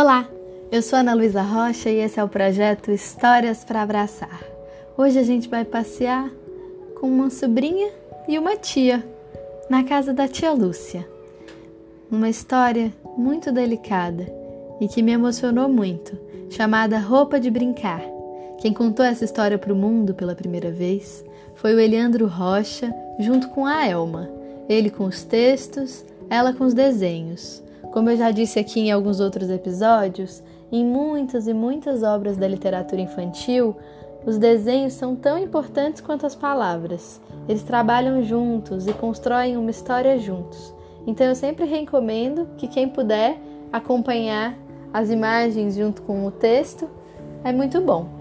Olá, eu sou Ana Luísa Rocha e esse é o projeto Histórias para Abraçar. Hoje a gente vai passear com uma sobrinha e uma tia na casa da tia Lúcia. Uma história muito delicada e que me emocionou muito, chamada Roupa de Brincar. Quem contou essa história para o mundo pela primeira vez foi o Eliandro Rocha, junto com a Elma. Ele com os textos, ela com os desenhos. Como eu já disse aqui em alguns outros episódios, em muitas e muitas obras da literatura infantil, os desenhos são tão importantes quanto as palavras. Eles trabalham juntos e constroem uma história juntos. Então eu sempre recomendo que quem puder acompanhar as imagens junto com o texto é muito bom.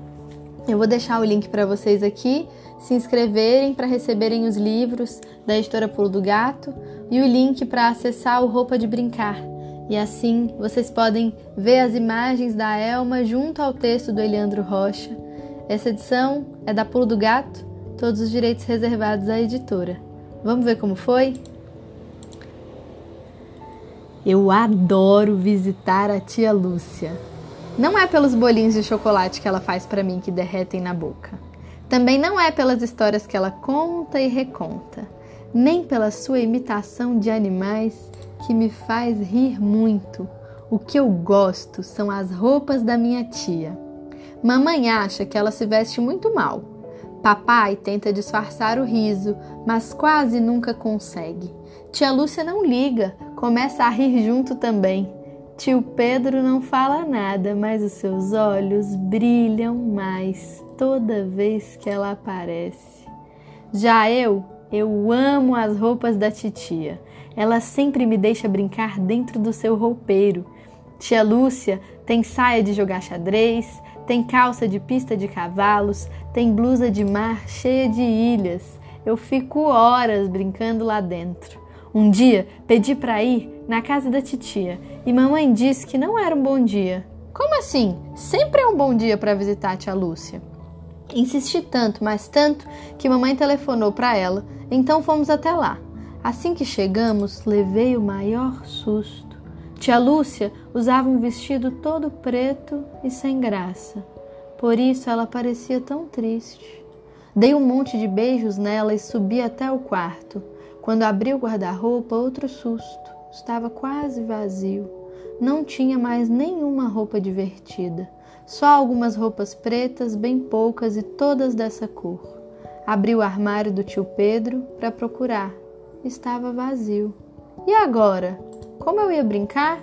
Eu vou deixar o link para vocês aqui se inscreverem para receberem os livros da editora Pulo do Gato e o link para acessar o Roupa de Brincar e assim vocês podem ver as imagens da Elma junto ao texto do Eliandro Rocha. Essa edição é da Pulo do Gato, todos os direitos reservados à editora. Vamos ver como foi? Eu adoro visitar a tia Lúcia. Não é pelos bolinhos de chocolate que ela faz para mim que derretem na boca. Também não é pelas histórias que ela conta e reconta, nem pela sua imitação de animais que me faz rir muito. O que eu gosto são as roupas da minha tia. Mamãe acha que ela se veste muito mal. Papai tenta disfarçar o riso, mas quase nunca consegue. Tia Lúcia não liga, começa a rir junto também. Tio Pedro não fala nada, mas os seus olhos brilham mais toda vez que ela aparece. Já eu, eu amo as roupas da titia. Ela sempre me deixa brincar dentro do seu roupeiro. Tia Lúcia tem saia de jogar xadrez, tem calça de pista de cavalos, tem blusa de mar cheia de ilhas. Eu fico horas brincando lá dentro. Um dia pedi para ir na casa da titia e mamãe disse que não era um bom dia. Como assim? Sempre é um bom dia para visitar a tia Lúcia. Insisti tanto, mas tanto, que mamãe telefonou para ela, então fomos até lá. Assim que chegamos, levei o maior susto. Tia Lúcia usava um vestido todo preto e sem graça. Por isso ela parecia tão triste. Dei um monte de beijos nela e subi até o quarto. Quando abri o guarda-roupa, outro susto. Estava quase vazio. Não tinha mais nenhuma roupa divertida. Só algumas roupas pretas, bem poucas e todas dessa cor. Abri o armário do tio Pedro para procurar, estava vazio. E agora? Como eu ia brincar?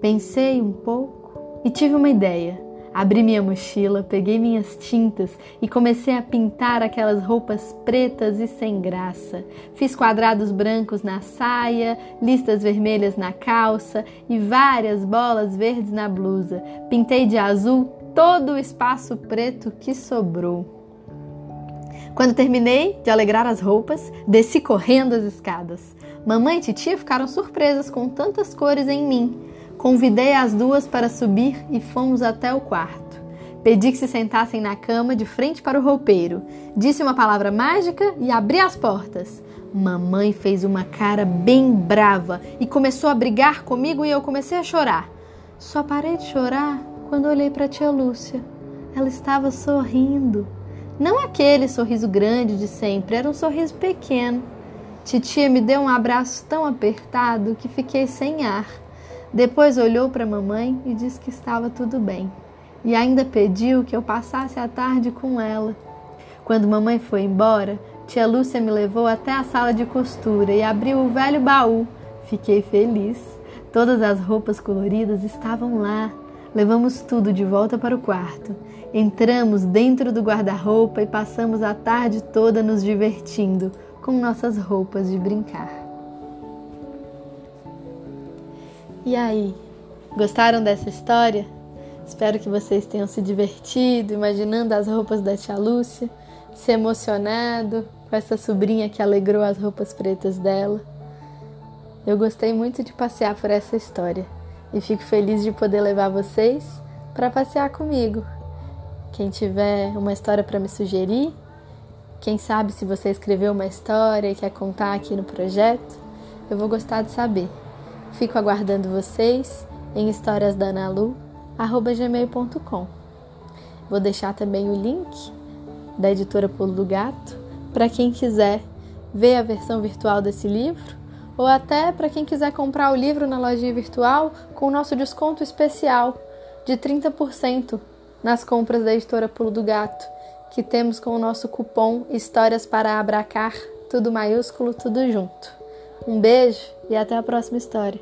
Pensei um pouco e tive uma ideia. Abri minha mochila, peguei minhas tintas e comecei a pintar aquelas roupas pretas e sem graça. Fiz quadrados brancos na saia, listas vermelhas na calça e várias bolas verdes na blusa. Pintei de azul todo o espaço preto que sobrou. Quando terminei de alegrar as roupas, desci correndo as escadas. Mamãe e titia ficaram surpresas com tantas cores em mim. Convidei as duas para subir e fomos até o quarto. Pedi que se sentassem na cama de frente para o roupeiro. Disse uma palavra mágica e abri as portas. Mamãe fez uma cara bem brava e começou a brigar comigo e eu comecei a chorar. Só parei de chorar quando olhei para a tia Lúcia. Ela estava sorrindo. Não aquele sorriso grande de sempre, era um sorriso pequeno. Titia me deu um abraço tão apertado que fiquei sem ar. Depois olhou para a mamãe e disse que estava tudo bem. E ainda pediu que eu passasse a tarde com ela. Quando mamãe foi embora, tia Lúcia me levou até a sala de costura e abriu o velho baú. Fiquei feliz. Todas as roupas coloridas estavam lá. Levamos tudo de volta para o quarto. Entramos dentro do guarda-roupa e passamos a tarde toda nos divertindo com nossas roupas de brincar. E aí, gostaram dessa história? Espero que vocês tenham se divertido imaginando as roupas da tia Lúcia, se emocionado com essa sobrinha que alegrou as roupas pretas dela. Eu gostei muito de passear por essa história e fico feliz de poder levar vocês para passear comigo. Quem tiver uma história para me sugerir, quem sabe se você escreveu uma história e quer contar aqui no projeto, eu vou gostar de saber. Fico aguardando vocês em historiasdanalu@gmail.com. Vou deixar também o link da editora Pulo do Gato para quem quiser ver a versão virtual desse livro ou até para quem quiser comprar o livro na lojinha virtual com o nosso desconto especial de 30% nas compras da editora Pulo do Gato, que temos com o nosso cupom Histórias para Abracar, tudo maiúsculo, tudo junto. Um beijo e até a próxima história.